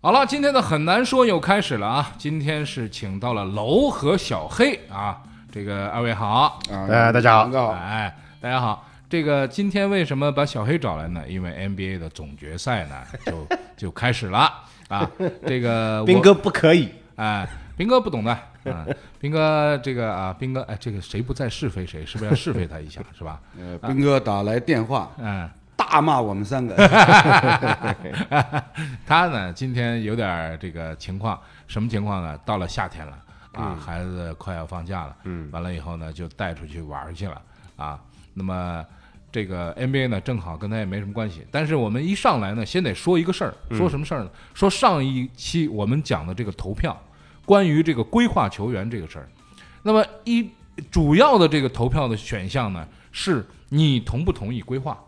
好了，今天的很难说又开始了啊！今天是请到了楼和小黑啊，这个二位好，啊哎大家好大家好，哎，大家好。这个今天为什么把小黑找来呢？因为 NBA 的总决赛呢就 就开始了啊。这个我斌哥不可以，哎，兵哥不懂的啊，兵哥这个啊，兵哥哎，这个谁不在是非谁，是不是要是非他一下是吧？呃，斌哥打来电话，嗯，大骂我们三个，他呢今天有点这个情况，什么情况呢？到了夏天了啊，孩子快要放假了，嗯，完了以后呢，就带出去玩去了啊。那么这个 NBA 呢，正好跟他也没什么关系。但是我们一上来呢，先得说一个事儿，说什么事儿呢？说上一期我们讲的这个投票，关于这个规划球员这个事儿。那么一主要的这个投票的选项呢，是你同不同意规划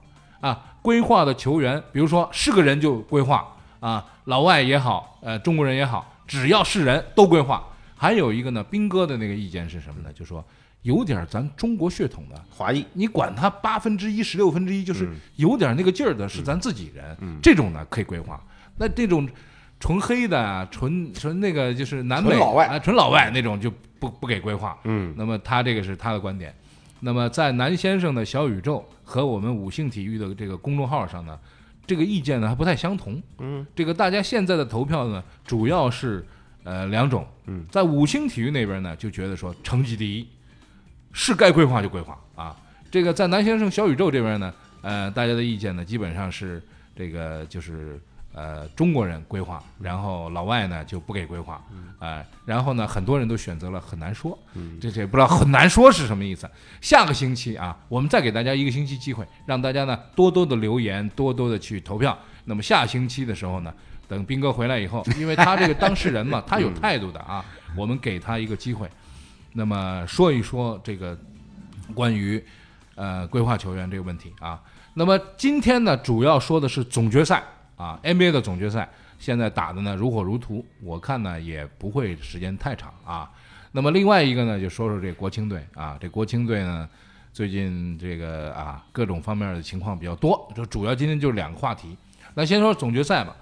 啊？规划的球员，比如说是个人就规划啊，老外也好，呃，中国人也好，只要是人都规划。还有一个呢，斌哥的那个意见是什么呢？就说有点咱中国血统的，华裔，你管他八分之一、十六分之一，就是有点那个劲儿的，是咱自己人，嗯这种呢可以规划。那这种纯黑的啊、纯纯那个就是南美纯老外啊、纯老外那种就不不给规划。嗯，那么他这个是他的观点。那么在南先生的小宇宙和我们五星体育的这个公众号上呢，这个意见呢还不太相同。嗯，这个大家现在的投票呢，主要是呃两种。嗯，在五星体育那边呢，就觉得说成绩第一，是该规划就规划啊。这个在南先生小宇宙这边呢，呃，大家的意见呢，基本上是这个就是呃中国人规划，然后老外呢就不给规划，哎、然后呢很多人都选择了很难说，这这不知道很难说是什么意思。下个星期啊，我们再给大家一个星期机会，让大家呢多多的留言，多多的去投票。那么下星期的时候呢，等斌哥回来以后，因为 他这个当事人嘛，他有态度的啊，我们给他一个机会，那么说一说这个关于呃规划球员这个问题啊。那么今天呢，主要说的是总决赛啊，NBA 的总决赛现在打的呢如火如荼，我看呢也不会时间太长啊。那么另外一个呢，就说说这国青队啊，这国青队呢。最近这个啊，各种方面的情况比较多，就主要今天就是两个话题。那先说总决赛吧，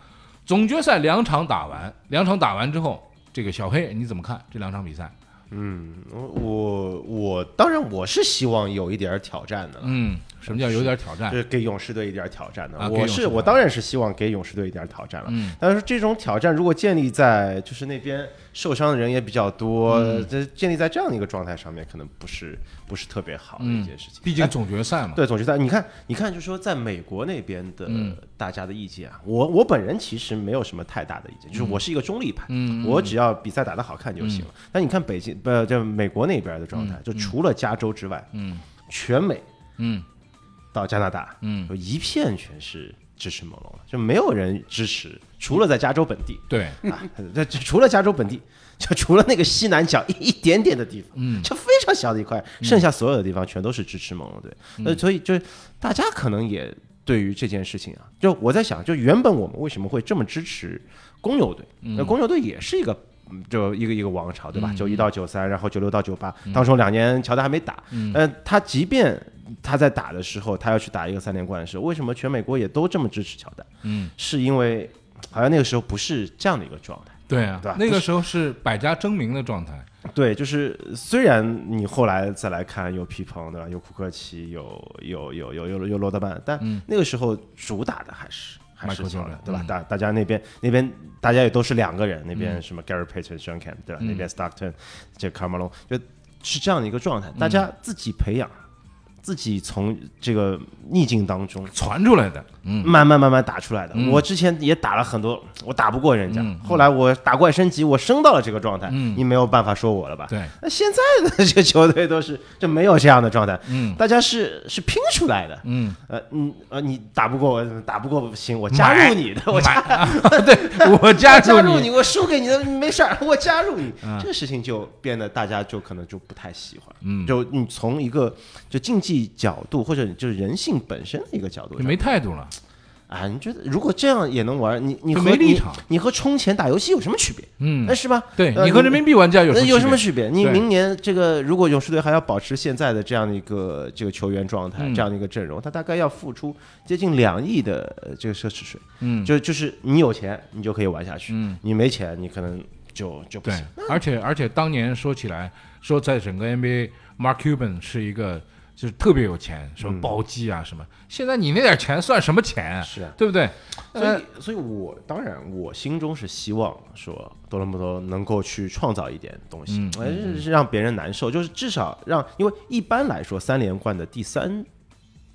总决赛两场打完，两场打完之后，这个小黑你怎么看这两场比赛？嗯，我我当然我是希望有一点挑战的，嗯，什么叫有点挑战就？是给勇士队一点挑战的。啊我是我当然是希望给勇士队一点挑战了。嗯但是这种挑战如果建立在就是那边受伤的人也比较多，嗯这建立在这样的一个状态上面，可能不是不是特别好的一件事情。毕竟总决赛嘛。对总决赛，你看，你看，就是说在美国那边的嗯大家的意见啊，我我本人其实没有什么太大的意见，就是我是一个中立派，嗯，我只要比赛打得好看就行了。但你看北京不就美国那边的状态，就除了加州之外，嗯全美嗯到加拿大，嗯，有一片全是支持猛龙的，就没有人支持，除了在加州本地对，啊，这这除了加州本地，就除了那个西南角一一点点的地方，嗯就非常小的一块，剩下所有的地方全都是支持猛龙队。嗯那所以就是大家可能也对于这件事情啊，就我在想，就原本我们为什么会这么支持公牛队？嗯那公牛队也是一个。嗯就一个一个王朝，对吧？九一到九三，然后九六到九八，当中两年乔丹还没打。嗯呃，他即便他在打的时候，他要去打一个三连冠的时候，为什么全美国也都这么支持乔丹？嗯，是因为好像那个时候不是这样的一个状态。对啊对吧，那个时候是百家争鸣的状态。对，就是虽然你后来再来看有皮蓬，对吧？有库克奇，有有有有有有罗德曼，但嗯那个时候主打的还是还是 Michael 乔丹，对吧嗯？大大家那边那边大家也都是两个人，那边什么 Gary Payton、Sean Kemp，对吧？那边 Stockton，这卡马龙，就是这样的一个状态，大家自己培养。自己从这个逆境当中传出来的，嗯。慢慢慢慢打出来的。嗯。我之前也打了很多，我打不过人家，嗯后来我打怪升级，我升到了这个状态，嗯。你没有办法说我了吧？对，那现在的这球队都是就没有这样的状态，嗯。大家是是拼出来的。嗯，呃，你呃，你打不过我，打不过不行，我加入你的，我加买 对我加入你，加入你，我输给你的没事儿，我加入你，嗯。这个事情就变得大家就可能就不太喜欢。嗯，就你从一个就竞技角度或者就是人性本身的一个角度你，没态度了。啊，你觉得如果这样也能玩，你你和你没立场你和充钱打游戏有什么区别？嗯那，是吧？对呃你和人民币玩家有什么有什么区区别？你明年这个如果勇士队还要保持现在的这样的一个这个球员状态，嗯这样的一个阵容，他大概要付出接近两亿的呃这个奢侈税。嗯就就是你有钱，你就可以玩下去；嗯，你没钱，你可能就就不对行。，而且而且当年说起来，说在整个 NBA，Mark Cuban 是一个就是特别有钱，什么包机啊什么，现在你那点钱算什么钱？啊？是啊，对不对？所以，所以我当然，我心中是希望说多伦多能够去创造一点东西让别人难受，就是至少让，因为一般来说三连冠的第三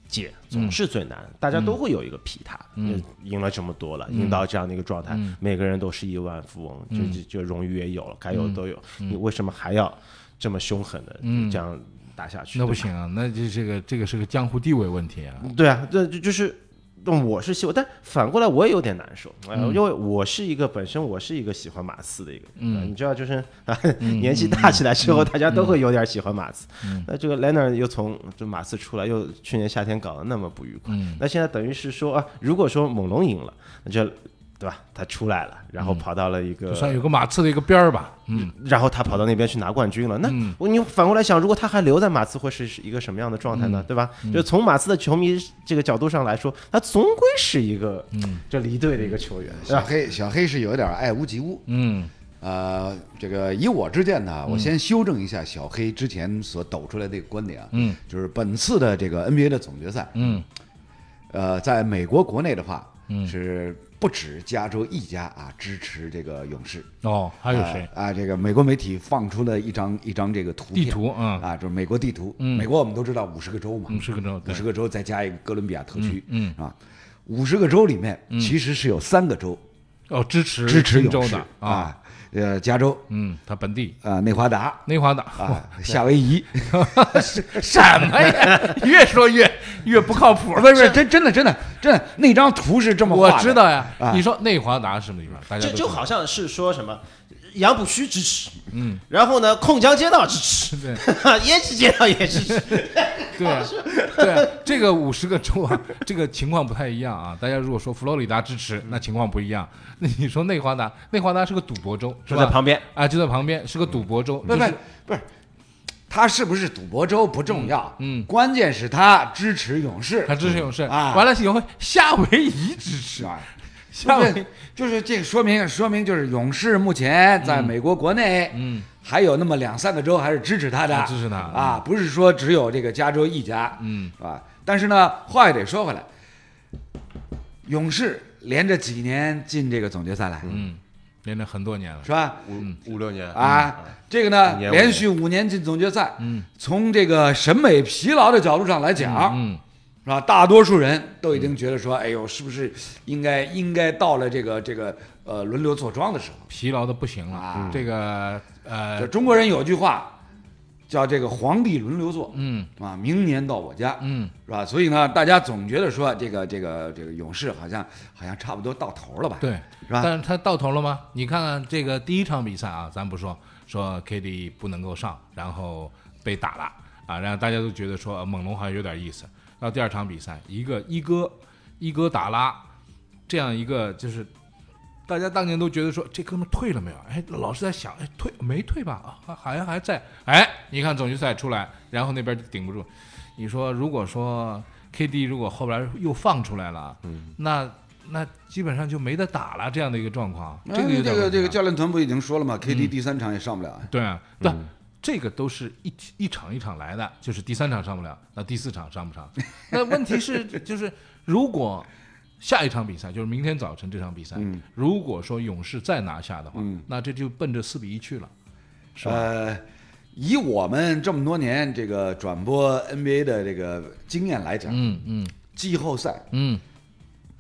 届总是最难，大家都会有一个皮他，嗯。赢了这么多了，赢到这样的一个状态嗯，每个人都是亿万富翁，嗯。就就就荣誉也有了，该有的都有，嗯。你为什么还要这么凶狠的嗯。这样打下去？那不行啊，那就这个这个是个江湖地位问题啊。对啊，这就就是。那我是希望，但反过来我也有点难受，哎嗯因为我是一个本身我是一个喜欢马刺的一个人，你知道，就是啊，嗯 年纪大起来之后，大家都会有点喜欢马刺。嗯那这个 Leonard 又从这马刺出来，又去年夏天搞得那么不愉快，嗯那现在等于是说啊，如果说猛龙赢了，那就对吧？他出来了，然后嗯跑到了一个就算有个马刺的一个边儿吧。嗯然后他跑到那边去拿冠军了。那嗯我你反过来想，如果他还留在马刺，会是一个什么样的状态呢？嗯对吧？就从马刺的球迷这个角度上来说，他总归是一个嗯这离队的一个球员？小黑小黑是有点爱屋及乌。嗯呃，这个以我之见呢，我先修正一下小黑之前所抖出来的一个观点啊，嗯就是本次的这个 NBA 的总决赛，嗯呃，在美国国内的话，嗯是不止加州一家啊支持这个勇士，哦，还有谁？啊？啊这个美国媒体放出了一张一张这个图片。地图嗯。啊，就是美国地图。嗯。美国我们都知道五十个州嘛，五十个州，五十个州再加一个哥伦比亚特区，嗯啊，五十个州里面其实是有三个州哦，支持支持勇士。啊，呃，加州。嗯，他本地。啊，内华达。内华达。啊，夏威夷，什么呀？越说越越不靠谱。不是不是，真真的真的真的那张图是这么画的，我知道呀啊，你说内华达是什么地方？大家就就好像是说什么杨浦区支持，嗯，然后呢，控江街道支持，对。椰子街道也支持，对啊，对啊，这个五十个州啊，这个情况不太一样啊。大家如果说佛罗里达支持，那情况不一样。那你说内华达，内华达是个赌博州，是吧？就在旁边。啊，就在旁边，是个赌博州。不不就是不是，他是不是赌博州不重要，嗯关键是他支持勇士，他支持勇士，啊完了以后夏威夷支持，啊，夏威对，就是这个说明说明就是勇士目前在美国国内，嗯，还有那么两三个州还是支持他的，支持他。啊，不是说只有这个加州一家，嗯。啊，但是呢，话也得说回来，勇士连着几年进这个总决赛来，嗯，连着很多年了，是吧？五五六年。啊，这个呢连续五年进总决赛，嗯。从这个审美疲劳的角度上来讲，嗯是吧？大多数人都已经觉得说，哎呦，是不是应该应该到了这个这个呃轮流坐庄的时候？疲劳的不行了。啊这个呃，中国人有句话叫这个皇帝轮流坐，嗯啊，明年到我家，嗯，是吧？所以呢，大家总觉得说这个这个这个勇士好像好像差不多到头了吧？对，是吧？但是他到头了吗？你看看这个第一场比赛啊，咱不说说 KD 不能够上，然后被打了啊，然后大家都觉得说呃猛龙好像有点意思。到第二场比赛，一个一哥一哥打拉，这样一个就是大家当年都觉得说这哥们儿退了没有？哎，老是在想，哎，退没退吧？啊，还好像还在。哎，你看总决赛出来，然后那边就顶不住。你说如果说 KD 如果后边又放出来了，嗯，那那基本上就没得打了，这样的一个状况，这个这个这个教练团不已经说了吗？KD 第三场也上不了。对啊，对，这个都是一一场一场来的，就是第三场上不了，那第四场上不上？那问题是，就是如果下一场比赛，就是明天早晨这场比赛，嗯。如果说勇士再拿下的话，嗯。那这就奔着四比一去了，是吧？呃，以我们这么多年这个转播 NBA 的这个经验来讲，嗯嗯。季后赛、嗯。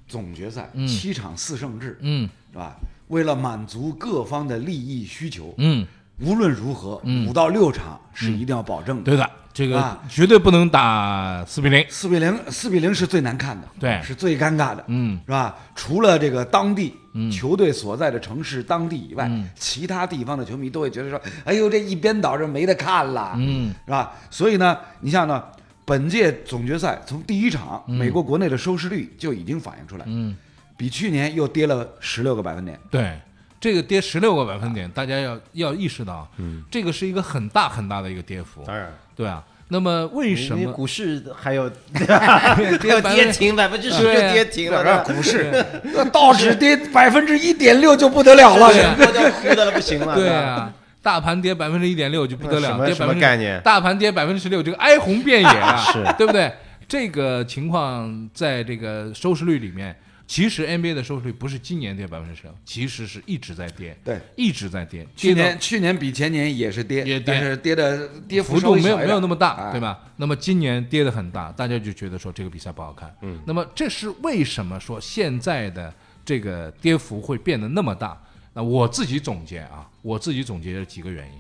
总决赛嗯。七场四胜制，嗯。是吧？为了满足各方的利益需求，嗯，无论如何，嗯。五到六场是一定要保证的。对的，这个啊。绝对不能打四比零，四比零，四比零是最难看的，对。是最尴尬的，嗯。是吧？除了这个当地嗯。球队所在的城市当地以外，嗯。其他地方的球迷都会觉得说：“哎呦，这一边倒这没得看了。”嗯。是吧？所以呢，你像呢，本届总决赛从第一场美国国内的收视率就已经反映出来，嗯，比去年又跌了十六个百分点。对，这个跌十六个百分点，大家要要意识到，嗯，这个是一个很大很大的一个跌幅，当然，对啊。那么为什么？股市还有 还有跌停百分之十就跌停了，股市，道指跌百分之一点六就不得了了。对啊我就糊的了不行了。对，啊，大盘跌百分之一点六就不得了，什么概念？大盘跌百分之十六，这个哀鸿遍野啊，是。对不对？这个情况在这个收视率里面，其实 NBA 的收视率不是今年跌百分之十六，其实是一直在跌，对，一直在跌。去年去年比前年也是跌，也跌但是跌的跌幅度没有没有那么大，哎对吧？那么今年跌的很大，大家就觉得说这个比赛不好看。嗯，那么这是为什么说现在的这个跌幅会变得那么大？那我自己总结啊，我自己总结了几个原因，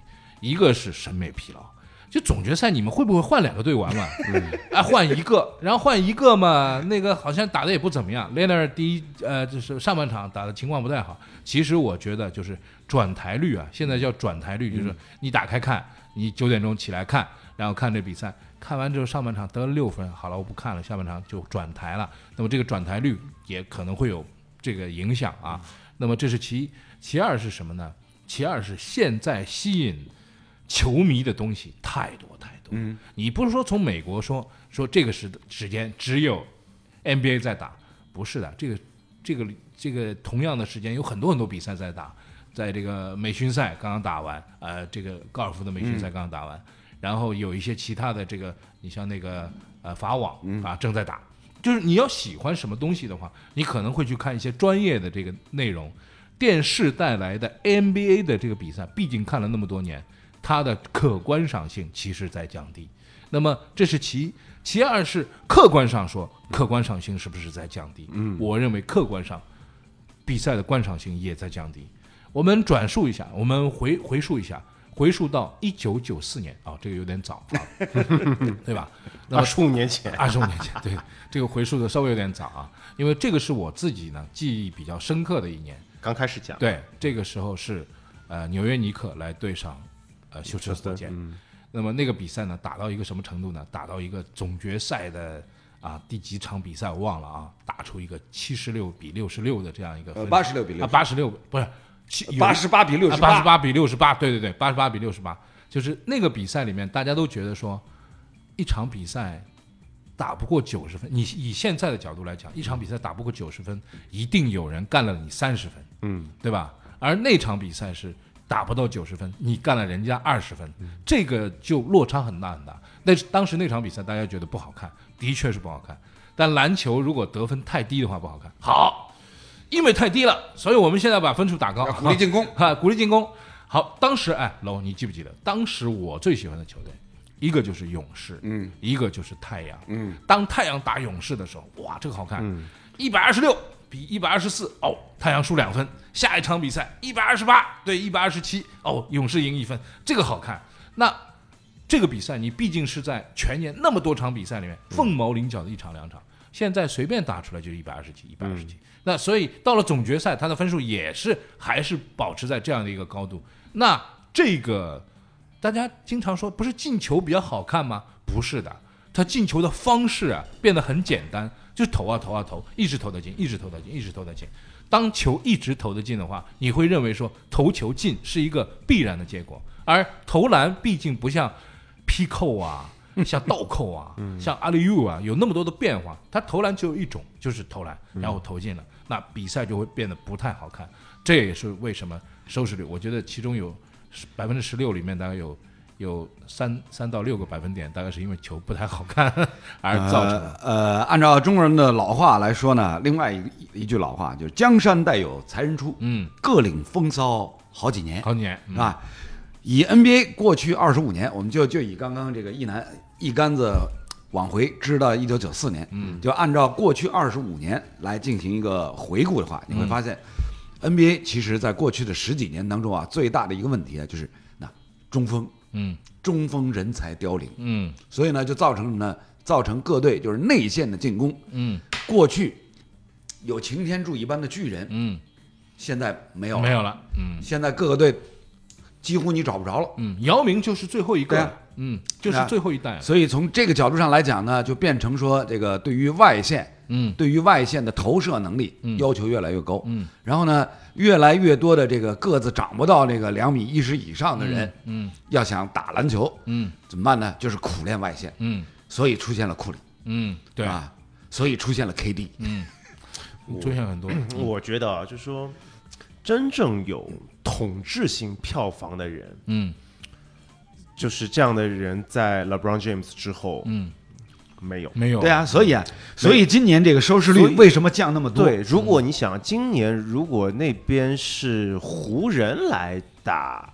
一个是审美疲劳。就总决赛，你们会不会换两个队玩玩？啊，换一个，然后换一个嘛，那个好像打的也不怎么样。雷 r 第一，呃，就是上半场打的情况不太好。其实我觉得就是转台率啊，现在叫转台率，就是你打开看，你九点钟起来看，然后看这比赛，看完之后上半场得了六分，好了，我不看了，下半场就转台了。那么这个转台率也可能会有这个影响啊。那么这是其一，其二是什么呢？其二是现在吸引球迷的东西太多太多。嗯，你不是说从美国说说这个时时间只有 NBA 在打，不是的，这个这个这个同样的时间有很多很多比赛在打，在这个美巡赛刚刚打完，呃，这个高尔夫的美巡赛刚刚打完，然后有一些其他的这个，你像那个呃法网啊正在打，就是你要喜欢什么东西的话，你可能会去看一些专业的这个内容。电视带来的 NBA 的这个比赛，毕竟看了那么多年，它的可观赏性其实在降低。那么这是其一，其二是客观上说，客观赏性是不是在降低？嗯，我认为客观上比赛的观赏性也在降低。我们转述一下，我们回回溯一下，回溯到一九九四年啊、这个有点早啊，对吧？二十五年前，二十五年前，对这个回溯的稍微有点早啊，因为这个是我自己呢记忆比较深刻的一年。刚开始讲，对，这个时候是呃纽约尼克来对上呃休斯顿火箭。那么那个比赛呢，打到一个什么程度呢？打到一个总决赛的啊第几场比赛我忘了啊，打出一个七十六比六十六的这样一个呃分，86比啊八十六不是七八十八比六十八十八比六十八，对对对，八十八比六十八，就是那个比赛里面，大家都觉得说，一场比赛打不过九十分，你以现在的角度来讲，一场比赛打不过九十分，一定有人干了你三十分，嗯，对吧？而那场比赛是打不到九十分，你干了人家二十分，这个就落差很大很大。那当时那场比赛大家觉得不好看，的确是不好看。但篮球如果得分太低的话不好看。好，因为太低了，所以我们现在把分数打高，鼓励进攻。哈，鼓励进攻。好，当时哎，楼，你记不记得？当时我最喜欢的球队，一个就是勇士，嗯，一个就是太阳，嗯。当太阳打勇士的时候，哇，这个好看，一百二十六比一百二十四，哦，太阳输两分。下一场比赛一百二十八对一百二十七，哦，勇士赢一分，这个好看。那这个比赛你毕竟是在全年那么多场比赛里面凤毛麟角的一场两场，现在随便打出来就是一百二十几、一百二十几。那所以到了总决赛，他的分数也是还是保持在这样的一个高度。那这个大家经常说不是进球比较好看吗？不是的，他进球的方式啊变得很简单，就是投啊投啊投，一直投得进，一直投得进，一直投得进。当球一直投得进的话，你会认为说投球进是一个必然的结果，而投篮毕竟不像劈扣啊，像倒扣啊，像阿里 u 啊，有那么多的变化。他投篮只有一种，就是投篮，然后投进了，那比赛就会变得不太好看。这也是为什么收视率，我觉得其中有百分之十六里面大概有有三三到六个百分点，大概是因为球不太好看 而造成的。呃呃，按照中国人的老话来说呢，另外一一句老话就是“江山代有才人出”，嗯，各领风骚好几年，好几年，嗯啊。以 NBA 过去二十五年，我们就就以刚刚这个一南一竿子往回支到一九九四年，嗯，就按照过去二十五年来进行一个回顾的话，你会发现、NBA 其实在过去的十几年当中啊，最大的一个问题啊，就是那中锋嗯。中锋人才凋零，嗯。所以呢，就造成什么呢？造成各队就是内线的进攻，嗯。过去有擎天柱一般的巨人，嗯，现在没有了。没有了，嗯。现在各个队几乎你找不着了。嗯，姚明就是最后一个。啊，嗯，就是最后一代，所以从这个角度上来讲呢，就变成说这个对于外线，嗯。对于外线的投射能力嗯。要求越来越高。嗯，然后呢，越来越多的这个个子长不到这个两米一十以上的人，嗯要想打篮球嗯。怎么办呢？就是苦练外线，嗯。所以出现了库里，嗯，对，啊，所以出现了 KD。嗯，出现很多，我觉得啊，就是说，真正有统治性票房的人，嗯。就是这样的人，在 LeBron James 之后嗯，没有。没有，对啊，所以啊，所以今年这个收视率为什么降那么多？对，如果你想今年如果那边是湖人来打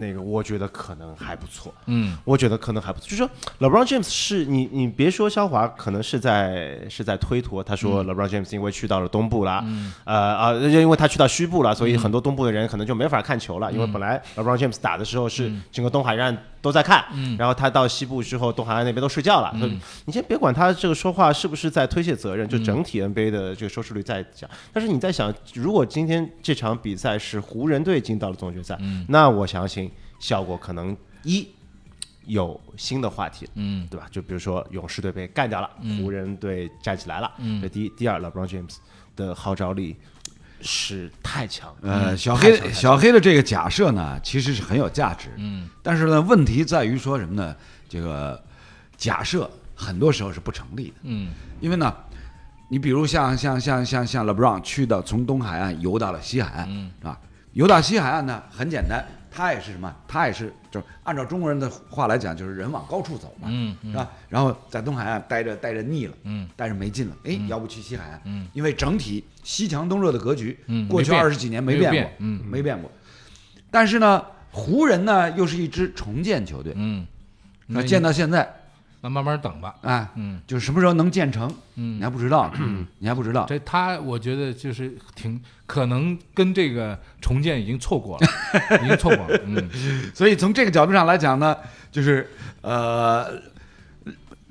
那个，我觉得可能还不错。嗯。我觉得可能还不错，就是说 LeBron James 是你，你别说肖华可能是在是在推脱，他说 LeBron James 因为去到了东部啦，呃啊，因为他去到西部了，所以很多东部的人可能就没法看球了，因为本来 LeBron James 打的时候是整个东海岸都在看，然后他到西部之后，东海岸那边都睡觉了，所以你先别管他这个说话是不是在推卸责任，就整体 NBA 的这个收视率在讲，但是你在想，如果今天这场比赛是湖人队进到了总决赛，那我相信效果可能一有新的话题，嗯。对吧？就比如说勇士队被干掉了，湖人队站起来了，嗯。这第一，第二，LeBron James 的号召力是太强，呃，小黑小黑的这个假设呢，其实是很有价值。嗯但是呢，问题在于说什么呢？这个假设很多时候是不成立的，嗯因为呢，你比如像像像像像 LeBron 去到从东海岸游到了西海岸，嗯是吧？游到西海岸呢，很简单，他也是什么？他也是就是按照中国人的话来讲，就是人往高处走嘛，嗯是吧？然后在东海岸待着待着腻了，嗯待着没劲了，哎，要不去西海岸？嗯，因为整体西强东弱的格局，嗯过去二十几年没变过，嗯没变过。但是呢，湖人呢又是一支重建球队，嗯，那建到现在，那慢慢等吧，哎，嗯就是什么时候能建成，嗯你还不知道，嗯 你还不知道。这他我觉得就是挺可能跟这个重建已经错过了，已经错过了。嗯所以从这个角度上来讲呢，就是呃，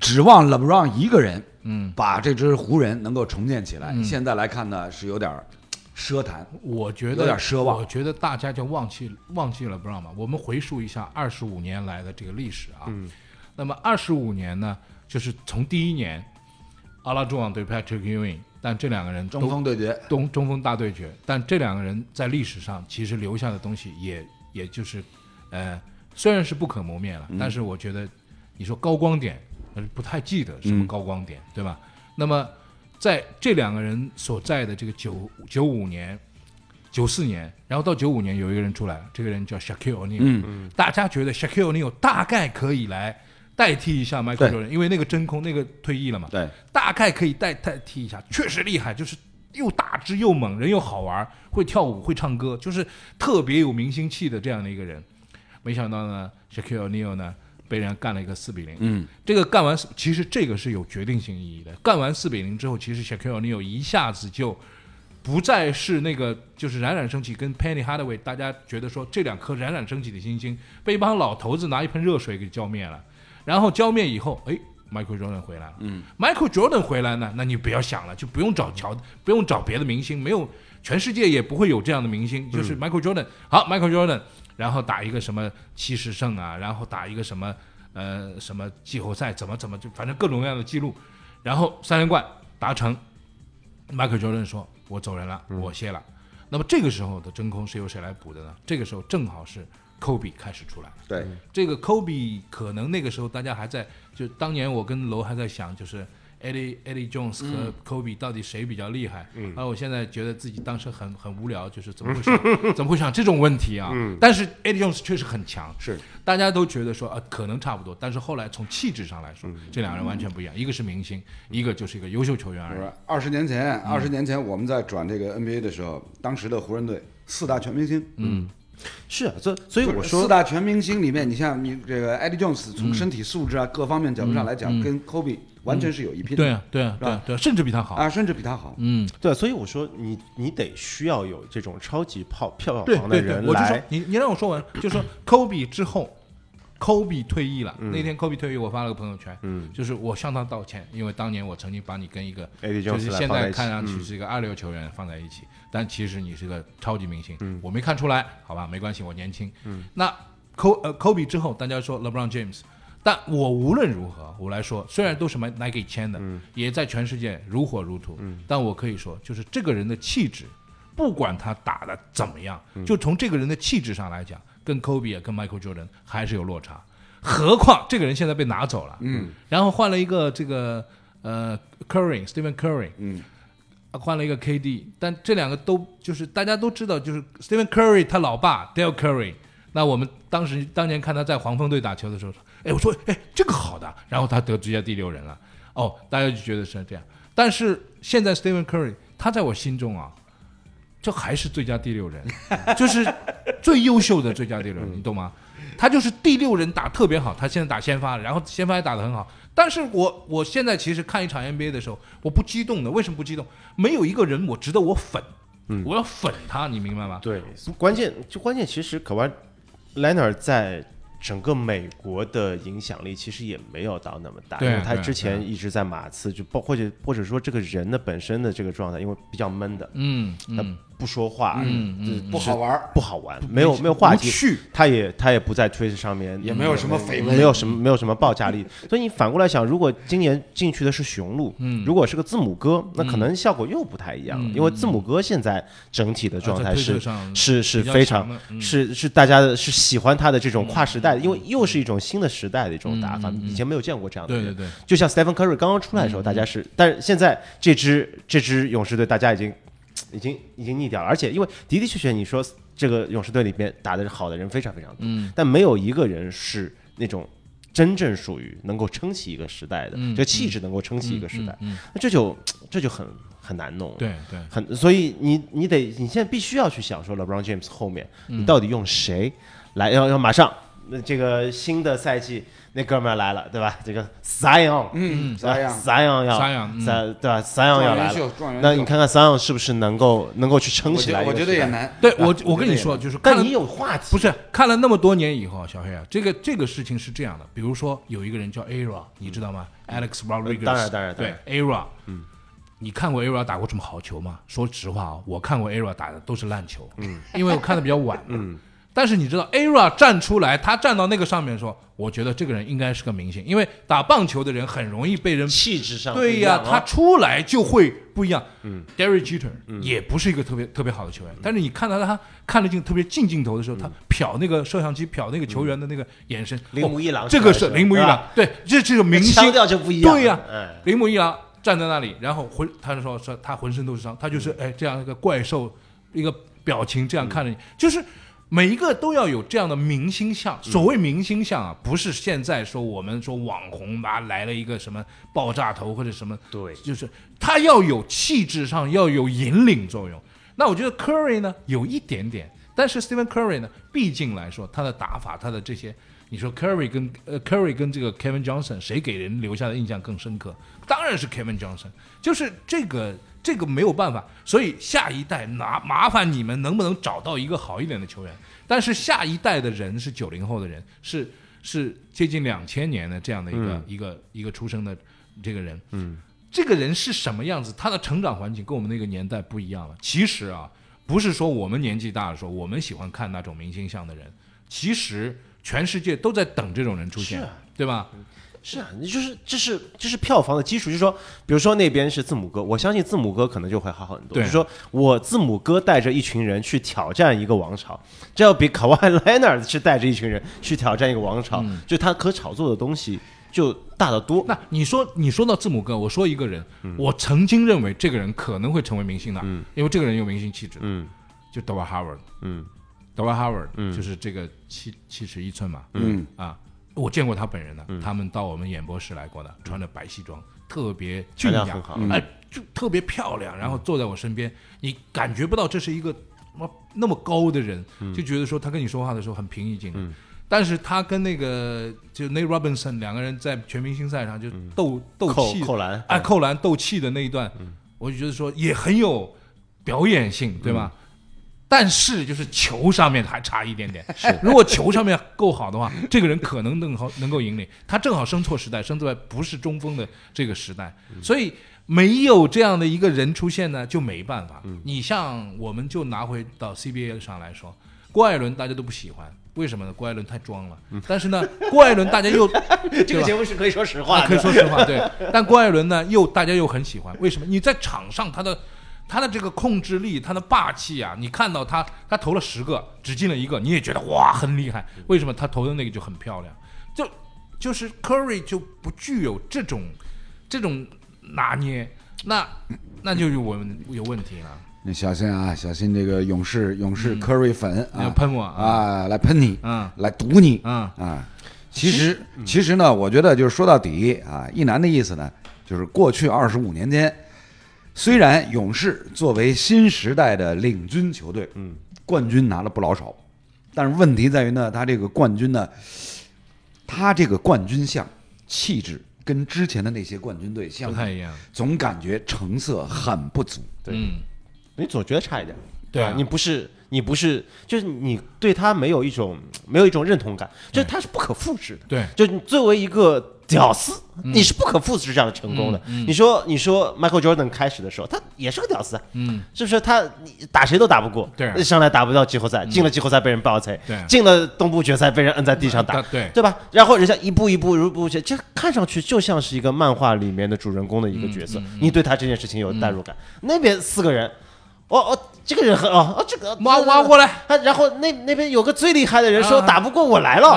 指望 LeBron 一个人嗯，把这支湖人能够重建起来，嗯现在来看呢是有点儿奢谈。我觉得有点奢望我觉得大家就忘记忘记了，不知道吗？我们回溯一下二十五年来的这个历史啊。嗯那么二十五年呢，就是从第一年阿拉朱旺对 Patrick Ewing，但这两个人都中锋对决，中中锋大对决，但这两个人在历史上其实留下的东西也也就是，呃，虽然是不可磨灭了，但是我觉得你说高光点，呃不太记得什么高光点，对吧？那么在这两个人所在的这个九九五年、九四年，然后到九五年有一个人出来了，这个人叫 Shaquille O'Neal，、嗯。大家觉得 Shaquille O'Neal 大概可以来代替一下 Michael Jordan，因为那个真空那个退役了嘛，对，大概可以代代替一下，确实厉害，就是又大只又猛，人又好玩，会跳舞会唱歌，就是特别有明星气的这样的一个人。没想到呢，Shaquille O'Neal 呢被人家干了一个四比零。嗯，这个干完，其实这个是有决定性意义的。干完四比零之后，其实 Shaquille O'Neal 一下子就不再是那个就是冉冉升起，跟 Penny Hardaway 大家觉得说这两颗冉冉升起的星星被一帮老头子拿一盆热水给浇灭了。然后浇灭以后，哎，Michael Jordan 回来了。嗯，Michael Jordan 回来呢，那你不要想了，就不用找乔，不用找别的明星，没有，全世界也不会有这样的明星，就是 Michael Jordan。好，Michael Jordan，然后打一个什么七十胜啊，然后打一个什么呃什么季后赛，怎么怎么就反正各种各样的记录，然后三连冠达成，Michael Jordan 说：“我走人了，我歇了。那么这个时候的真空是由谁来补的呢？这个时候正好是 Kobe 开始出来。对，这个 Kobe 可能那个时候大家还在，就当年我跟楼还在想，就是 Eddie Eddie Jones 和 Kobe 到底谁比较厉害？嗯，而我现在觉得自己当时很很无聊，就是怎么会想 怎么会想这种问题啊？嗯，但是 Eddie Jones 确实很强，是。大家都觉得说呃可能差不多，但是后来从气质上来说，这两个人完全不一样，一个是明星，一个就是一个优秀球员而已。二十年前，二十年前我们在转这个 NBA 的时候，当时的湖人队四大全明星，嗯是啊，所以所以我说四，大全明星里面，你像你这个 Eddie Jones，从身体素质啊各方面角度上来讲，跟 Kobe 完全是有一拼的。对啊，对啊，对啊，对啊，甚至比他好。啊，甚至比他好。嗯，对啊，所以我说你你得需要有这种超级炮票对房的对对，人我就说来，你你让我说完，就说 Kobe 之后，Kobe 退役了，那天 Kobe 退役，我发了个朋友圈，嗯。就是我向他道歉，因为当年我曾经把你跟一个就是现在看上去嗯。是一个二流球员放在一起，但其实你是个超级明星，嗯。我没看出来，好吧，没关系，我年轻。那呃 Kobe 之后，大家说 LeBron James，但我无论如何，我来说，虽然都是 Nike 签的，嗯。也在全世界如火如荼，但我可以说，就是这个人的气质，不管他打的怎么样，嗯。就从这个人的气质上来讲，跟 Kobe 啊，跟 Michael Jordan 还是有落差。何况这个人现在被拿走了，嗯，然后换了一个这个呃 Curry，Stephen Curry，嗯，换了一个 KD，但这两个都就是大家都知道，就是 Stephen Curry 他老爸 Dale Curry。那我们当时当年看他在黄蜂队打球的时候，哎，我说哎这个好的，然后他得直接第六人了，哦，大家就觉得是这样。但是现在 Stephen Curry 他在我心中啊，这还是最佳第六人，就是最优秀的最佳第六人，你懂吗？他就是第六人打特别好，他现在打先发，然后先发也打得很好。但是我我现在其实看一场 NBA 的时候，我不激动的，为什么不激动？没有一个人我值得我粉，我要粉他，你明白吗？对，关键就关键，其实可完 Leonard 在整个美国的影响力其实也没有到那么大，对因为他之前一直在马刺，就包或者或者说这个人的本身的这个状态，因为比较闷的，嗯他嗯不说话，嗯嗯不好玩，不好玩，没有没有话题，他也他也不在 Twitter 上面，也没有什么绯闻。没有什么没有什么爆炸力。所以你反过来想，如果今年进去的是雄鹿，嗯。如果是个字母哥，那可能效果又不太一样因为字母哥现在整体的状态是是是非常是是大家的是喜欢他的这种跨时代的，因为又是一种新的时代的一种打法以前没有见过这样的。对对对，就像 Stephen Curry 刚刚出来嗯的时候，大家是，但是现在这支这支勇士队大家已经已经已经腻掉了，而且因为的的确确你说这个勇士队里边打的好的人非常非常多，嗯。但没有一个人是那种真正属于能够撑起一个时代的，嗯这个气质能够撑起一个时代，嗯，嗯那这就这就很很难弄。了。对对，很，所以你你得你现在必须要去想说 LeBron James 后面嗯。你到底用谁来要要马上那这个新的赛季那哥们儿来了对吧？这个 Zion 嗯，对吧咋样？？Zion 要 Zion 对吧？Zion 要来了，那你看看 Zion 是不是能够能够去撑起来？我觉得也。难。对我我跟你说，就是看你有话题，不是看了那么多年以后，小黑啊，这个这个事情是这样的，比如说有一个人叫 Ara，你知道吗？Alex Rodriguez，当然当然对然 Ara，嗯，你看过 Ara 打过什么好球吗？说实话啊，我看过 Ara 打的都是烂球，嗯，因为我看的比较晚，嗯。但是你知道，Ara 站出来，他站到那个上面说，我觉得这个人应该是个明星，因为打棒球的人很容易被人气质上对呀、呀、他出来就会不一样。嗯，Derek Jeter、也不是一个特别特别好的球员，但是你看到他看得进特别近镜头的时候，他瞟那个摄像机瞟那个球员的那个眼神，铃木一郎哦这个是铃木一郎对这这个明星腔调就不一样。对呀哎，铃木一郎站在那里，然后浑他就说说他浑身都是伤，他就是哎这样一个怪兽一个表情这样看着你，就是。每一个都要有这样的明星相。所谓明星相啊，不是现在说我们说网红吧来了一个什么爆炸头或者什么，对就是他要有气质上要有引领作用。那我觉得 Curry 呢有一点点，但是 Stephen Curry 呢，毕竟来说他的打法，他的这些，你说 Curry 跟呃 Curry 跟这个 Kevin Johnson 谁给人留下的印象更深刻？当然是 Kevin Johnson，就是这个这个没有办法，所以下一代拿麻烦你们能不能找到一个好一点的球员？但是下一代的人是九零后的人，是是接近两千年的这样的一个、一个一个出生的这个人，嗯，这个人是什么样子？他的成长环境跟我们那个年代不一样了。其实啊，不是说我们年纪大的时候，我们喜欢看那种明星像的人，其实全世界都在等这种人出现，啊对吧？是啊，你就是这是这是票房的基础，就是说，比如说那边是字母哥，我相信字母哥可能就会好很多。就是说我字母哥带着一群人去挑战一个王朝，这要比卡哇伊莱纳尔是带着一群人去挑战一个王朝，就他可炒作的东西就大得多。那你说，你说到字母哥，我说一个人，我曾经认为这个人可能会成为明星的，嗯因为这个人有明星气质，嗯就 d w a Howard，嗯。D w a Howard，、嗯。就是这个七七尺一寸嘛，嗯。啊，我见过他本人的，嗯。他们到我们演播室来过的，穿着白西装，特别俊雅哎，就特别漂亮，然后坐在我身边，你感觉不到这是一个哇那么高的人，嗯。就觉得说他跟你说话的时候很平易近人。但是他跟那个就 Nate Robinson 两个人在全明星赛上就斗、斗扣气，扣篮，哎，扣篮斗气的那一段，我就觉得说也很有表演性，对吧？但是就是球上面还差一点点。是，如果球上面够好的话，这个人可能能好能够引领。他正好生错时代，生在不是中锋的这个时代，所以没有这样的一个人出现呢，就没办法。你像我们就拿回到 CBA 上来说，郭艾伦大家都不喜欢，为什么呢？郭艾伦太装了。但是呢，郭艾伦大家又 这个节目是可以说实话啊，可以说实话，对。但郭艾伦呢，又大家又很喜欢，为什么？你在场上他的。他的这个控制力，他的霸气啊！你看到他，他投了十个，只进了一个，你也觉得哇很厉害。为什么他投的那个就很漂亮？就就是 Curry 就不具有这种这种拿捏，那那就有问有问题了。你小心啊，小心这个勇士勇士 Curry 粉啊喷我啊，来喷你，嗯，来堵你，嗯啊。其实其实呢，我觉得就是说到底啊，一男的意思呢，就是过去二十五年间。虽然勇士作为新时代的领军球队，嗯，冠军拿了不老少，但是问题在于呢，他这个冠军呢，他这个冠军相气质跟之前的那些冠军队相不太一样，总感觉成色很不足。对，你总觉得差一点。对啊，你不是你不是，就是你对他没有一种没有一种认同感，就是他是不可复制的。对，就你作为一个。屌丝，你是不可复制这样的成功的。你说，你说，Michael Jordan 开始的时候，他也是个屌丝，嗯，是不是？他你打谁都打不过，对，上来打不到季后赛，进了季后赛被人爆锤，对，进了东部决赛被人摁在地上打，对，对吧？然后人家一步一步如步这看上去就像是一个漫画里面的主人公的一个角色，你对他这件事情有代入感。那边四个人。哦哦，这个人很哦哦，这个挖挖过来，然后那那边有个最厉害的人说打不过我来了，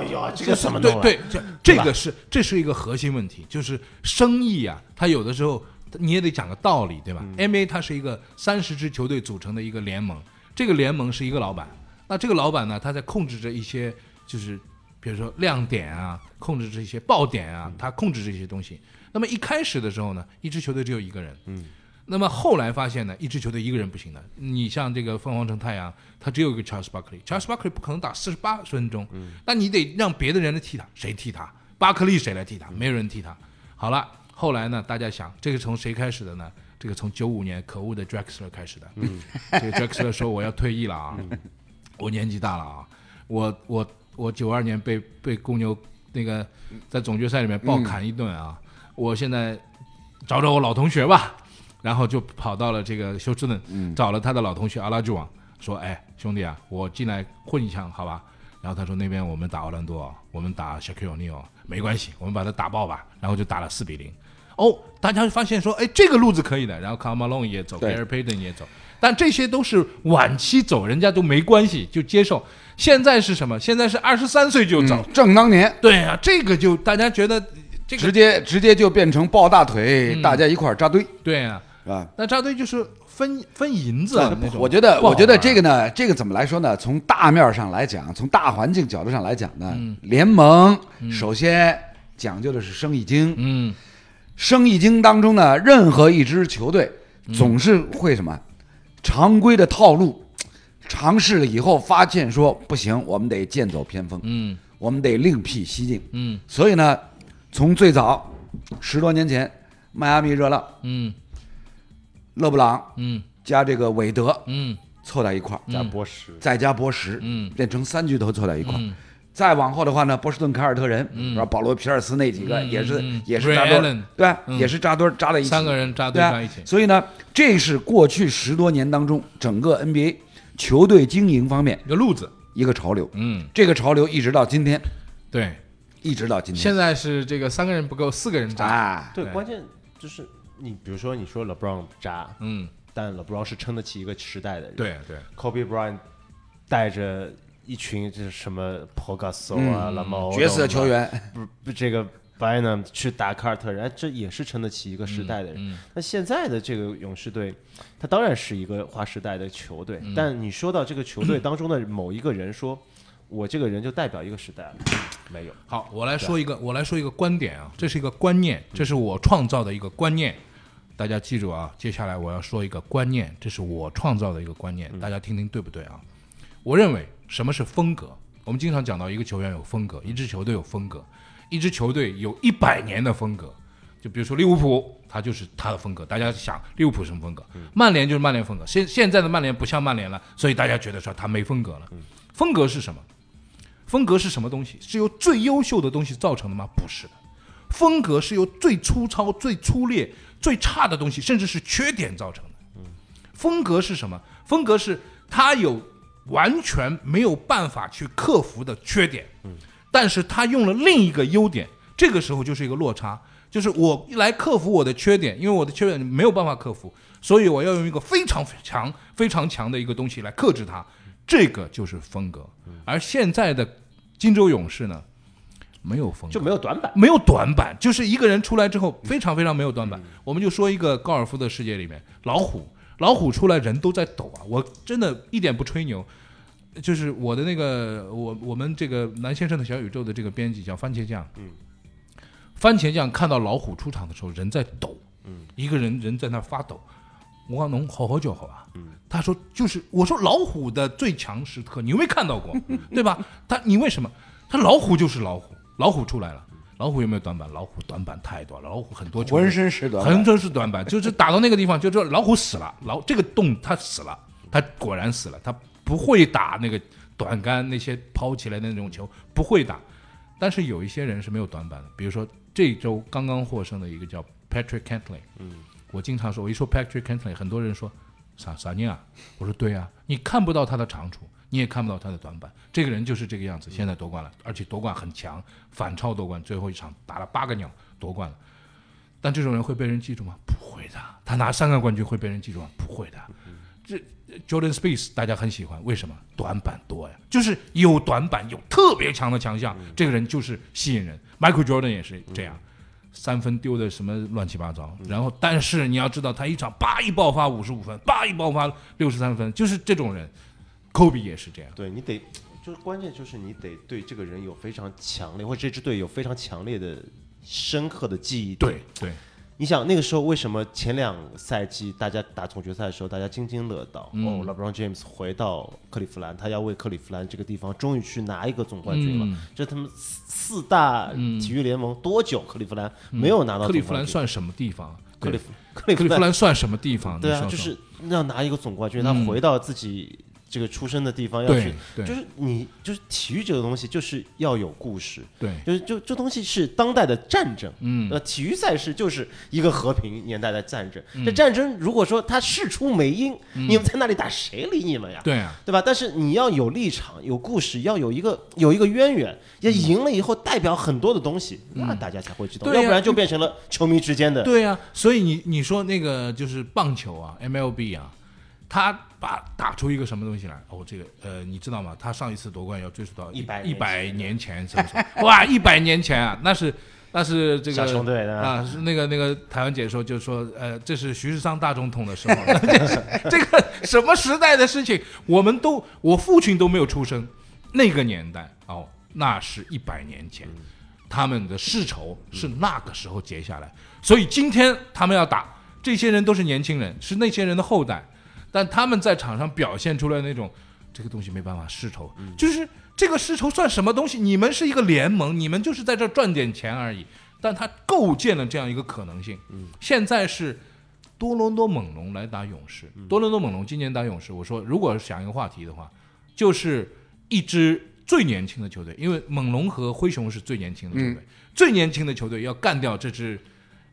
哎呀，这个什么对对，这这个是这是一个核心问题，就是生意啊，他有的时候你也得讲个道理，对吧？NBA 它是一个三十支球队组成的一个联盟，这个联盟是一个老板，那这个老板呢，他在控制着一些就是比如说亮点啊，控制这些爆点啊，他控制这些东西。那么一开始的时候呢，一支球队只有一个人，嗯。那么后来发现呢，一支球队一个人不行的。你像这个凤凰城太阳，他只有一个 Charles Barkley，Charles Barkley 不可能打四十八分钟，那你得让别的人来替他，谁替他？巴克利谁来替他？没有人替他。好了，后来呢，大家想，这个从谁开始的呢？这个从九五年可恶的 Drexler 开始的。嗯 这个 Drexler 说我要退役了啊，我年纪大了啊，我我我九二年被被公牛那个在总决赛里面暴砍一顿啊，我现在找找我老同学吧。然后就跑到了这个休斯顿，找了他的老同学阿拉朱网，说：“哎，兄弟啊，我进来混一枪，好吧？”然后他说：“那边我们打奥兰多，我们打小 Q 尼奥，没关系，我们把他打爆吧。”然后就打了四比零。哦，大家发现说：“哎，这个路子可以的。”然后卡马龙也走，盖尔佩顿也走，但这些都是晚期走，人家都没关系，就接受。现在是什么？现在是二十三岁就走，正当年。对啊，这个就大家觉得这个直接直接就变成抱大腿，大家一块扎堆。对啊。是吧？那扎堆就是分分银子那种。我觉得，我觉得这个呢，这个怎么来说呢？从大面上来讲，从大环境角度上来讲呢，联盟首先讲究的是生意经。嗯，生意经当中呢，任何一支球队总是会什么常规的套路，尝试了以后发现说不行，我们得剑走偏锋。嗯，我们得另辟蹊径。嗯，所以呢，从最早十多年前，迈阿密热浪。嗯。勒布朗，嗯，加这个韦德，嗯，凑在一块儿，加波什，再加波什，嗯，变成三巨头凑在一块儿。再往后的话呢，波士顿凯尔特人，然后保罗皮尔斯那几个也是也是扎堆儿，对，也是扎堆儿扎在一起，三个人扎堆在一起。所以呢，这是过去十多年当中整个 NBA 球队经营方面一个路子，一个潮流。嗯，这个潮流一直到今天，对，一直到今天。现在是这个三个人不够，四个人扎。对，关键就是你比如说你说 LeBron 渣，嗯。但 LeBron 是撑得起一个时代的人。对对，Kobe Bryant 带着一群就是什么 p o g a s o 啊、拉莫角色球员，不不，这个 Bynum 去打凯尔特人，这也是撑得起一个时代的人。那现在的这个勇士队，他当然是一个划时代的球队。但你说到这个球队当中的某一个人，说我这个人就代表一个时代了，没有。好，我来说一个，我来说一个观点啊，这是一个观念，这是我创造的一个观念。大家记住啊，接下来我要说一个观念，这是我创造的一个观念，大家听听对不对啊？我认为什么是风格？我们经常讲到一个球员有风格，一支球队有风格，一支球队有一百年的风格。就比如说利物浦，他就是他的风格，大家想利物浦什么风格？曼联就是曼联风格。现现在的曼联不像曼联了，所以大家觉得说他没风格了。风格是什么？风格是什么东西？是由最优秀的东西造成的吗？不是的，风格是由最粗糙、最粗劣、最差的东西，甚至是缺点造成的。风格是什么？风格是他有完全没有办法去克服的缺点，但是他用了另一个优点，这个时候就是一个落差，就是我来克服我的缺点，因为我的缺点没有办法克服，所以我要用一个非常强、非常强的一个东西来克制它，这个就是风格。而现在的金州勇士呢，没有风格，就没有短板。没有短板，就是一个人出来之后非常非常没有短板。我们就说一个高尔夫的世界里面，老虎，老虎出来人都在抖啊！我真的一点不吹牛，就是我的那个我我们这个南先生的小宇宙的这个编辑叫番茄酱，嗯，番茄酱看到老虎出场的时候人在抖，嗯，一个人人在那发抖。我讲侬好好叫好吧，嗯，他说就是我说老虎的最强时刻你有没有看到过，对吧？他你为什么？他老虎就是老虎，老虎出来了，老虎有没有短板？老虎短板太多了，老虎很多球浑身是短板浑身是短板，就是打到那个地方，就说老虎死了，老这个洞它死了，它果然死了，它不会打那个短杆那些抛起来的那种球，不会打。但是有一些人是没有短板的，比如说这周刚刚获胜的一个叫 Patrick Cantley，嗯，我经常说，我一说 Patrick Cantley，很多人说啥啥人啊？我说对啊，你看不到他的长处，你也看不到他的短板，这个人就是这个样子，现在夺冠了，而且夺冠很强，反超夺冠，最后一场打了八个鸟夺冠了。但这种人会被人记住吗？不会的。他拿三个冠军会被人记住吗？不会的。这 Jordan Spieth 大家很喜欢，为什么？短板多呀，就是有短板，有特别强的强项，这个人就是吸引人。Michael Jordan 也是这样，三分丢的什么乱七八糟，然后但是你要知道，他一场叭一爆发五十五分，叭一爆发六十三分，就是这种人。Kobe 也是这样。对你得，就是关键就是你得对这个人有非常强烈，或者这支队有非常强烈的、深刻的记忆点。对对，你想那个时候为什么前两赛季大家打总决赛的时候大家津津乐道？哦，LeBron James 回到克利夫兰，他要为克利夫兰这个地方终于去拿一个总冠军了。嗯这他们四四大体育联盟多久克利夫兰没有拿到克利夫？兰算什么地方？克利夫克利夫兰兰算什么地方？对啊，就是要拿一个总冠军，他嗯回到自己这个出生的地方要对去，就是你就是体育这个东西就是要有故事，对，就是就这东西是当代的战争，嗯呃，体育赛事就是一个和平年代的战争。这战争如果说它事出没因，你们在那里打，谁理你们呀？嗯对啊，对吧？但是你要有立场、有故事，要有一个有一个渊源，要赢了以后代表很多的东西，那大家才会知道，要不然就变成了球迷之间的。对呀、所以你你说那个就是棒球啊，MLB 啊，他把打出一个什么东西来？哦，这个呃，你知道吗？他上一次夺冠要追溯到100一百年前，什么时候？哇，一百年前啊，那是那是这个啊，是那个那个台湾解说就说，呃，这是徐世昌大总统的时候，这个什么时代的事情，我们都我父亲都没有出生，那个年代哦，那是一百年前。他们的世仇是那个时候结下来，所以今天他们要打，这些人都是年轻人，是那些人的后代，但他们在场上表现出来那种这个东西没办法世仇，就是这个世仇算什么东西？你们是一个联盟，你们就是在这赚点钱而已，但他构建了这样一个可能性。现在是多伦多猛龙来打勇士，多伦多猛龙今年打勇士，我说如果想一个话题的话，就是一支最年轻的球队，因为猛龙和灰熊是最年轻的球队，最年轻的球队要干掉这支，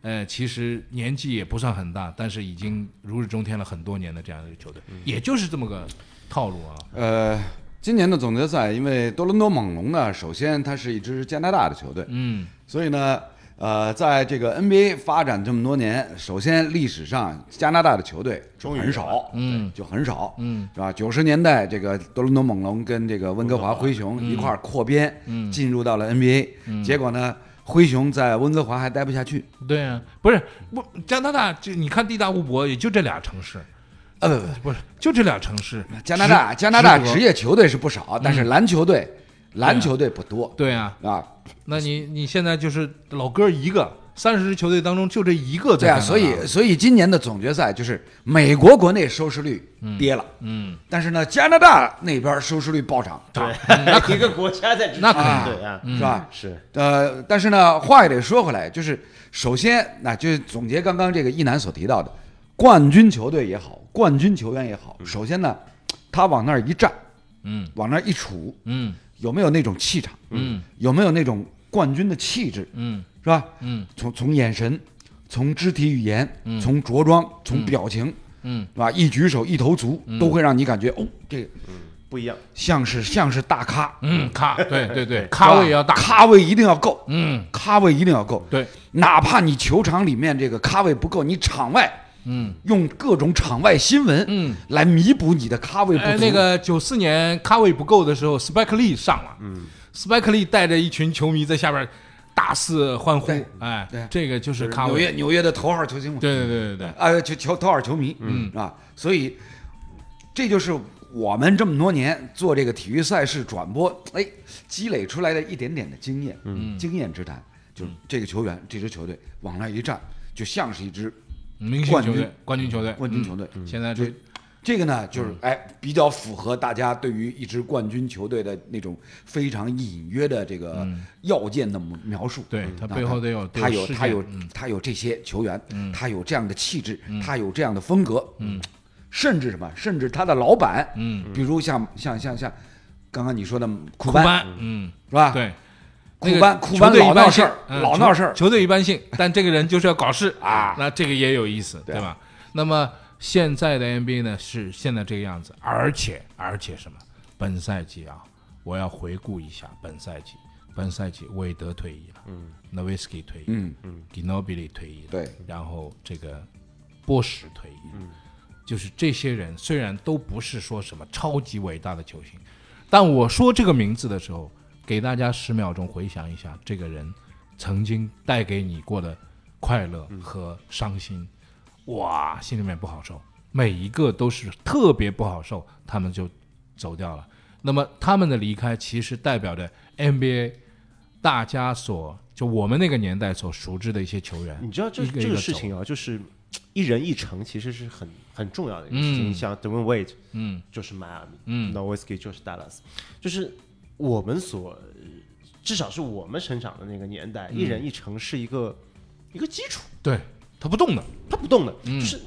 呃，其实年纪也不算很大，但是已经如日中天了很多年的这样一个球队，也就是这么个套路啊。呃，今年的总决赛，因为多伦多猛龙呢，首先它是一支加拿大的球队，嗯，所以呢，呃，在这个 NBA 发展这么多年，首先历史上加拿大的球队终于很少，嗯就很少，嗯，是吧？九十年代，这个多伦多猛龙跟这个温哥华灰熊一块儿扩编，嗯进入到了 NBA，、结果呢，灰熊在温哥华还待不下去，对啊，不是不加拿大，就你看地大物博，也就这俩城市，呃，不不不，不是就这俩城市。加拿大加拿大职业球队是不少，但是篮球队篮球队不多对啊，啊。那你你现在就是老哥一个，三十支球队当中就这一个对啊，在加拿大所以所以今年的总决赛就是美国国内收视率跌了，嗯，但是呢，加拿大那边收视率暴涨，对，一个国家在支持。那肯定对啊，是吧？是。呃，但是呢，话也得说回来，就是首先，那就总结刚刚这个一楠所提到的，冠军球队也好，冠军球员也好，首先呢，他往那儿一站，嗯。往那儿一杵，嗯。有没有那种气场？嗯。有没有那种冠军的气质？嗯是吧？嗯从从眼神，从肢体语言，从着装，从表情，嗯是吧？一举手一投足，都会让你感觉哦，这个不一样。像是像是大咖，嗯，咖，对对对，咖位要大，咖位一定要够，嗯咖位一定要够。对，哪怕你球场里面这个咖位不够，你场外嗯用各种场外新闻嗯。来弥补你的咖位不哎，足。那个九四年咖位不够的时候，Spike Lee 上了，嗯，Spike Lee 带着一群球迷在下边大肆欢呼，哎对，这个就是咖纽约，纽约的头号球星嘛，对对对对对，啊，球球头号球迷，嗯。啊，所以这就是我们这么多年做这个体育赛事转播，哎，积累出来的一点点的经验，嗯。经验之谈，就是这个球员这支球队往那一站，就像是一支明星球队、冠军球队、冠军球队。嗯现在这这个呢，就是嗯。哎，比较符合大家对于一支冠军球队的那种非常隐约的这个要件的描述。嗯对他啊背后得有他有他有他有这些球员，他有这样的气质，他有这样的风格，嗯，甚至什么，甚至他的老板，嗯，比如像像像像刚刚你说的库库班班，嗯，是吧？，对。库班库班老闹事儿，嗯老闹事儿，球队一般性，但这个人就是要搞事啊。那这个也有意思，对吧？那么现在的 NBA 呢是现在这个样。子，而且而且什么？本赛季啊，我要回顾一下本赛季，本赛季韦德退役了，嗯。N o w i s k i 退役，嗯嗯。G i n o b i l i 退役了，对，然后这个波什退役，嗯，就是这些人虽然都不是说什么超级伟大的球星，但我说这个名字的时候，给大家十秒钟回想一下，这个人曾经带给你过的快乐和伤心，哇，心里面不好受，每一个都是特别不好受，他们就走掉了。那么他们的离开，其实代表着 NBA 大家所就我们那个年代所熟知的一些球员，你知道这个这个事情啊，就是一人一城，其实是很很重要的一个事情。嗯。你像 Dwayne Wade 嗯。就是迈阿密，嗯。N o w i s k i 就是 Dallas，就是我们所呃至少是我们成长的那个年代，一人一城是一个一个基础，对他不动的，他不动的，嗯。就是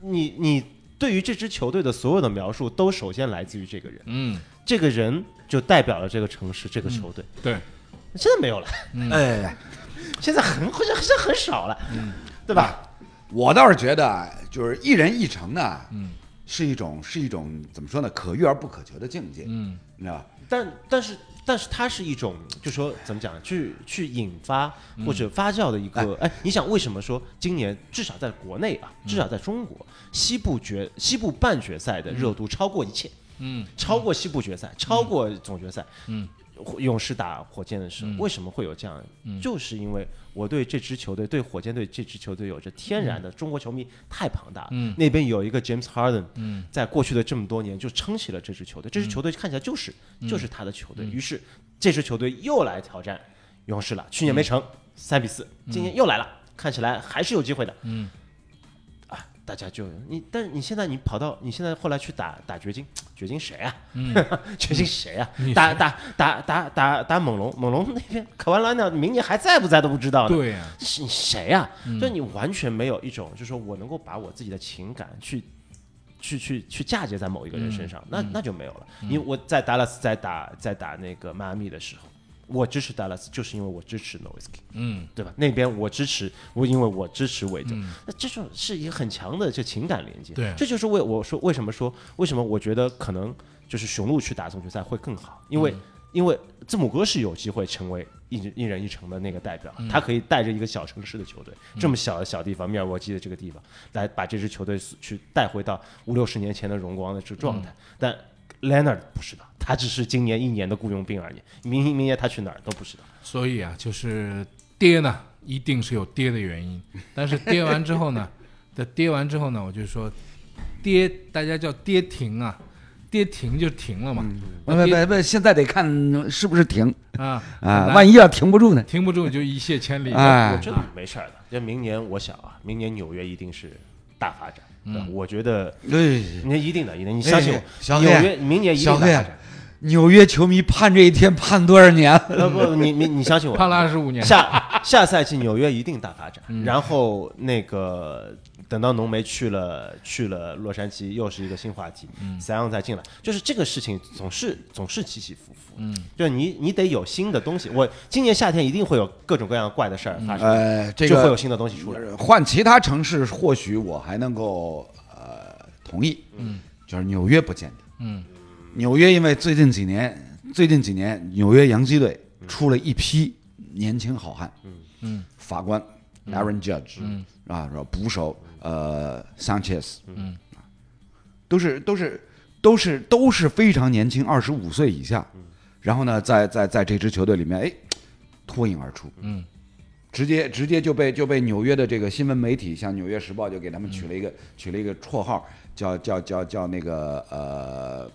你你对于这支球队的所有的描述，都首先来自于这个人，嗯，这个人就代表了这个城市这个球队。对，现在没有了，哎，现在很好像现在很少了，对吧？我倒是觉得啊，就是一人一城呢，嗯。是一种是一种怎么说呢，可遇而不可求的境界，嗯。你知道吧？但但是但是它是一种，就说怎么讲，去去引发或者发酵的一个，哎，你想为什么说今年至少在国内啊，至少在中国西部决西部半决赛的热度超过一切，嗯。超过西部决赛，超过总决赛，嗯，勇士打火箭的时候，为什么会有这样？就是因为我对这支球队，对火箭队这支球队有着天然的中国球迷太庞大了。嗯那边有一个 James Harden，嗯在过去的这么多年就撑起了这支球队，这支球队看起来就是就是他的球队。于是这支球队又来挑战勇士了，去年没成，三比四，今年又来了，看起来还是有机会的。嗯啊，大家就你，但是你现在你跑到你现在后来去打 打掘金，掘金谁啊？嗯 掘金谁啊你？打打打打打打猛龙，猛龙那边可完了呢，明年还在不在都不知道呢。对呀，是你谁呀、所以你完全没有一种，就是说我能够把我自己的情感去。去去去嫁接在某一个人身上，那那就没有了。因为我在达拉斯在打在打那个迈阿密的时候，我支持达拉斯，就是因为我支持 Nowitzki，嗯。对吧？那边我支持我，因为我支持韦德，那这种是一个很强的这情感连接。对。这就是为我说为什么说为什么我觉得可能就是雄鹿去打总决赛会更好，因为、因为字母哥是有机会成为一人一人一城的那个代表，他可以带着一个小城市的球队，这么小的小地方，密尔沃基的这个地方，来把这支球队去带回到五六十年前的荣光的这状态。但 Leonard 不是的，他只是今年一年的雇佣兵而已，明明年他去哪儿都不知道。所以啊，就是跌呢，一定是有跌的原因，但是跌完之后呢，在跌完之后呢，我就说跌，大家叫跌停啊，跌停就停了嘛，不不不不，现在得看是不是停啊啊，万一要停不住呢？停不住就一泻千里。哎我觉得没事儿的。这明年我想啊，明年纽约一定是大发展。我觉得对，那一定的，一定，你相信哎我，纽约明年一定小黑大发展。纽约球迷盼这一天盼多少年？了？呃不，你你你相信我，盼了二十五年，下下赛季纽约一定大发展，嗯。然后那个等到浓眉去了去了洛杉矶，又是一个新话题，嗯。塞昂再进来，就是这个事情总是总是起起伏伏，嗯，就你你得有新的东西，我今年夏天一定会有各种各样怪的事儿发生，呃，这个就会有新的东西出来，换其他城市，或许我还能够呃同意，嗯，就是纽约不见得，嗯，纽约因为最近几年，最近几年纽约洋基队出了一批年轻好汉，嗯。嗯，法官 Aaron Judge，嗯。啊，然后捕手呃 Sanchez，嗯，都是都是都是都是非常年轻，二十五岁以下，然后呢，在在在这支球队里面，哎，脱颖而出，嗯，直接直接就被就被纽约的这个新闻媒体，像《纽约时报》就给他们取了一个、取了一个绰号，叫叫叫叫那个呃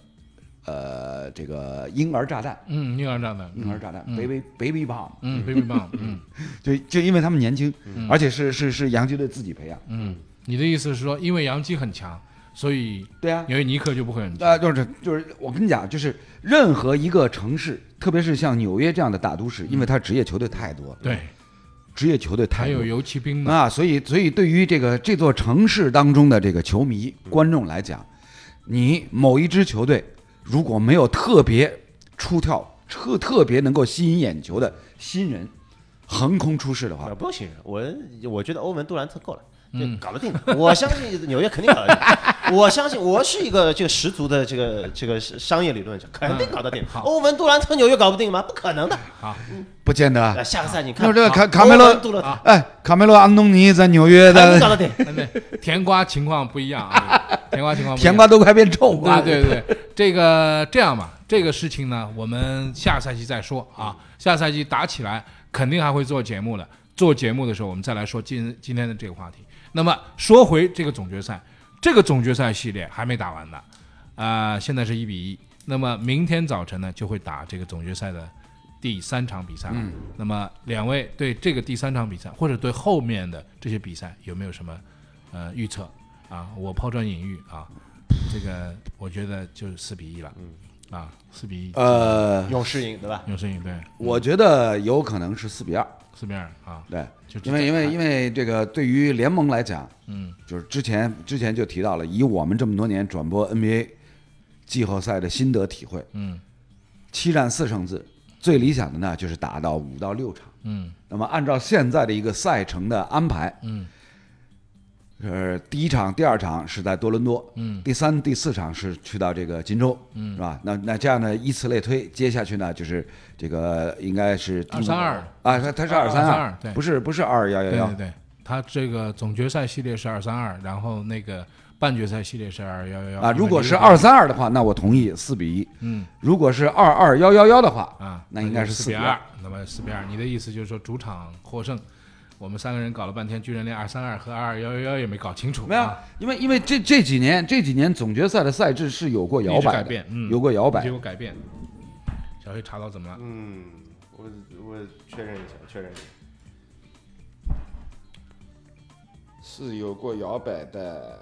呃这个婴儿炸弹，嗯，婴儿炸弹，婴儿炸弹、baby baby bomb，嗯，baby bomb，嗯。就就因为他们年轻，而且是是是洋基队自己培养，嗯，你的意思是说，因为杨基很强，所以对啊，因为尼克就不会很强？啊，就是就是，我跟你讲，就是任何一个城市，特别是像纽约这样的大都市，因为它职业球队太多了，对，职业球队太多还有游骑兵呢，啊，所以所以对于这个这座城市当中的这个球迷观众来讲，你某一支球队如果没有特别出挑、特特别能够吸引眼球的新人横空出世的话啊，，不用新人我，我觉得欧文杜兰特够了。搞得定的，我相信纽约肯定搞得定。我相信我是一个这个十足的这个这个商业理论者，肯定搞得定。欧文杜兰特纽约搞不定吗？不可能的。不见得。呃下个赛季你看那，这个卡卡梅罗杜兰特哎，卡梅罗安东尼在纽约的搞得定。甜瓜情况不一样啊，甜瓜情况甜瓜都快变臭瓜对。对对，这个这样吧，这个事情呢，我们下赛季再说啊。下赛季打起来，肯定还会做节目的。做节目的时候，我们再来说今今天的这个话题。那么说回这个总决赛，这个总决赛系列还没打完呢，啊、现在是一比一。那么明天早晨呢，就会打这个总决赛的第三场比赛了。那么两位对这个第三场比赛，或者对后面的这些比赛有没有什么呃预测啊？我抛砖引玉啊，这个我觉得就是四比一了。啊，四比一，呃，勇士赢对吧？勇士赢对，我觉得有可能是四比二。四比二啊，对，就因为因为因为这个对于联盟来讲，嗯。就是之前之前就提到了，以我们这么多年转播 NBA 季后赛的心得体会，嗯。七战四胜制，最理想的呢就是打到五到六场。嗯。那么按照现在的一个赛程的安排，嗯呃，第一场、第二场是在多伦多，嗯第三、第四场是去到这个金州，嗯是吧？那那这样呢，依次类推，接下去呢就是这个应该是第五232啊，他他是二三232对不是不是二幺幺幺对对，对，他这个总决赛系列是二三二，然后那个半决赛系列是二幺幺幺啊。如果是二，三二的话，那我同意四比一；嗯如果是二二幺幺幺的话，啊，那应该是4比二四比二。那么四比二，你的意思就是说主场获胜？我们三个人搞了半天，居然连二三二和二二幺幺幺也没搞清楚，没有啊，因为因为这这几年这几年总决赛的赛制是有过摇摆的，改变，嗯，有过摇摆有。过改变。小黑查到怎么了？嗯，我我确认一下，确认一下。是有过摇摆的，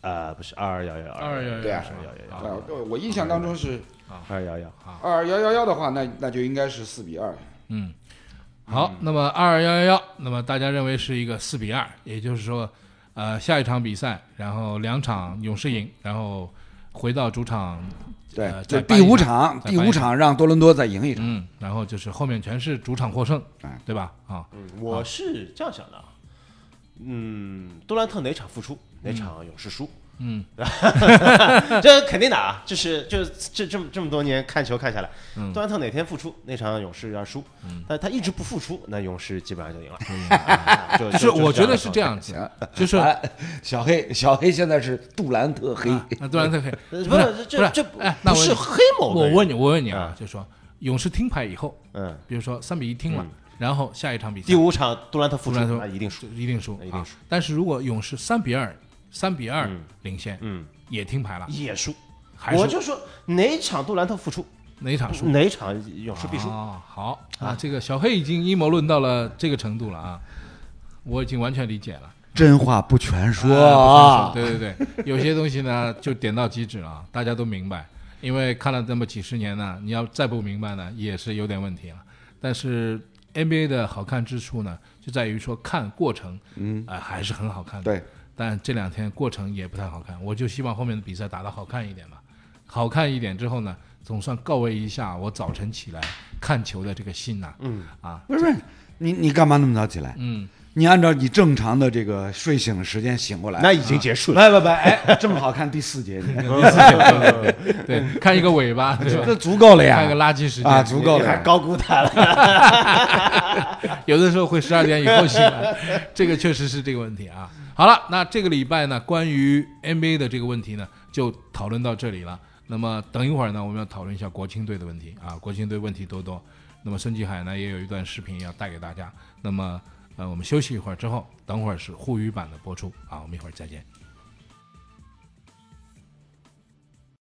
啊，不是二二幺幺二幺对啊幺幺幺啊，我印象当中是二幺幺，二二幺幺幺的话，那那就应该是四比二。嗯，好，那么二二幺幺幺，那么大家认为是一个四比二，也就是说，呃，下一场比赛，然后两场勇士赢，然后回到主场，对呃，就第五场场，第五场。让多伦多再赢一场。嗯，然后就是后面全是主场获胜哎，对吧？啊，嗯，我是这样想的啊，嗯，杜兰特哪场复出，哪场勇士输，嗯 这肯定的啊，就是就是这这么这么多年看球看下来，嗯杜兰特哪天复出，那场勇士要输，嗯但他一直不复出，那勇士基本上就赢了。啊 就就是我觉得是这样样子，就是哎小黑，小黑现在是杜兰特黑，杜兰特可以，的状态。不是不是这这不是黑某人我问你，我问你啊啊，就说勇士听牌以后，嗯，比如说三比一听了，然后下一场比赛第五场杜兰特复出，一定输。一定输，啊一定输。但是如果勇士三比二，三比二嗯领先，嗯，也停牌了，也输。还我就说哪场杜兰特复出，哪场输？哪场勇士必输。啊，好啊，这个小黑已经阴谋论到了这个程度了啊，我已经完全理解了。真话不全说对对对，有些东西呢就点到即止了啊，大家都明白。因为看了这么几十年呢，你要再不明白呢，也是有点问题了。但是 NBA 的好看之处呢，就在于说看过程，嗯，啊、还是很好看的。对，但这两天过程也不太好看，我就希望后面的比赛打得好看一点吧。好看一点之后呢，总算告慰一下我早晨起来看球的这个心呐、嗯，啊，不是不是，你你干嘛那么早起来？嗯，你按照你正常的这个睡醒的时间醒过来，那已经结束了。来不不，哎，正好看第四节，第四节 对，看一个尾巴？这足够了呀看个，垃圾时间啊，足够了还高估他了。有的时候会十二点以后醒来，这个确实是这个问题啊。好了，那这个礼拜呢，关于 NBA 的这个问题呢，就讨论到这里了。那么等一会儿呢，我们要讨论一下国青队的问题啊，国青队问题多多。那么孙继海呢，也有一段视频要带给大家。那么呃，我们休息一会儿之后，等会儿是沪语版的播出啊，我们一会儿再见。